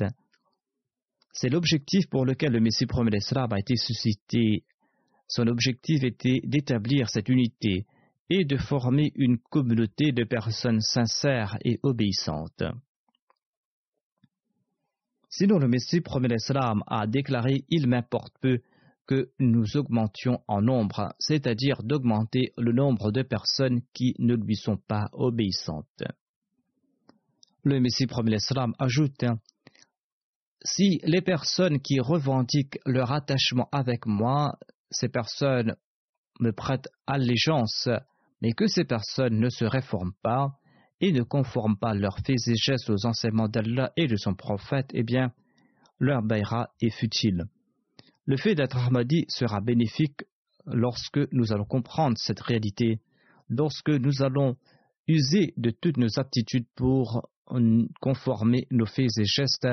C'est l'objectif pour lequel le Messie premier l'Islam a été suscité son objectif était d'établir cette unité et de former une communauté de personnes sincères et obéissantes. Sinon, le Messie premier l'Islam a déclaré Il m'importe peu que nous augmentions en nombre, c'est-à-dire d'augmenter le nombre de personnes qui ne lui sont pas obéissantes. Le Messie premier l'Islam ajoute Si les personnes qui revendiquent leur attachement avec moi ces personnes me prêtent allégeance, mais que ces personnes ne se réforment pas et ne conforment pas leurs faits et gestes aux enseignements d'Allah et de son prophète, eh bien, leur baïra est futile. Le fait d'être Ahmadi sera bénéfique lorsque nous allons comprendre cette réalité, lorsque nous allons user de toutes nos aptitudes pour conformer nos faits et gestes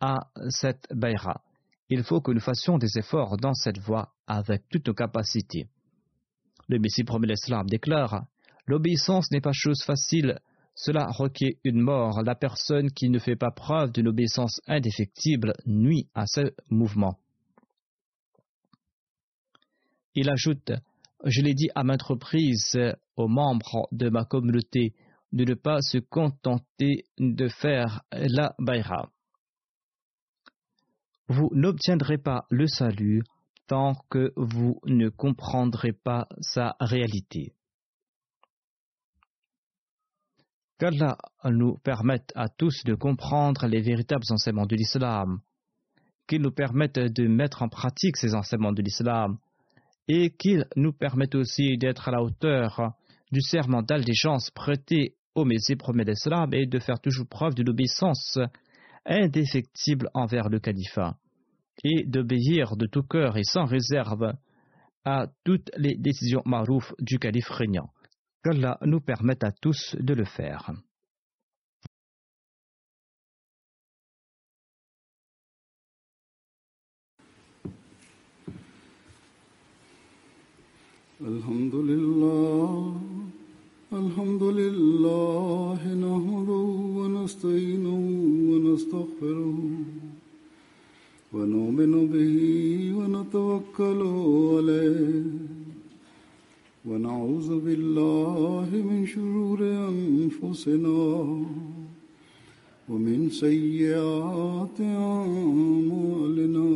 à cette baïra il faut que nous fassions des efforts dans cette voie avec toutes nos capacités. Le Messie premier l'Islam déclare L'obéissance n'est pas chose facile, cela requiert une mort. La personne qui ne fait pas preuve d'une obéissance indéfectible nuit à ce mouvement. Il ajoute Je l'ai dit à maintes reprises aux membres de ma communauté de ne pas se contenter de faire la baïra vous n'obtiendrez pas le salut tant que vous ne comprendrez pas sa réalité. Qu'Allah nous permette à tous de comprendre les véritables enseignements de l'islam, qu'il nous permette de mettre en pratique ces enseignements de l'islam, et qu'il nous permette aussi d'être à la hauteur du serment d'allégeance prêté au Messie premier d'Islam et de faire toujours preuve de l'obéissance indéfectible envers le califat et d'obéir de tout cœur et sans réserve à toutes les décisions marouf du calife régnant. Qu'Allah nous permette à tous de le faire. ونؤمن به ونتوكل عليه. ونعوذ بالله من شرور أنفسنا ومن سيئات أعمالنا.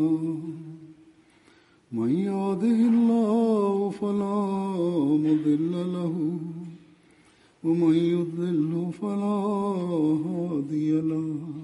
من يهده الله فلا مضل له ومن يضلل فلا هادي له.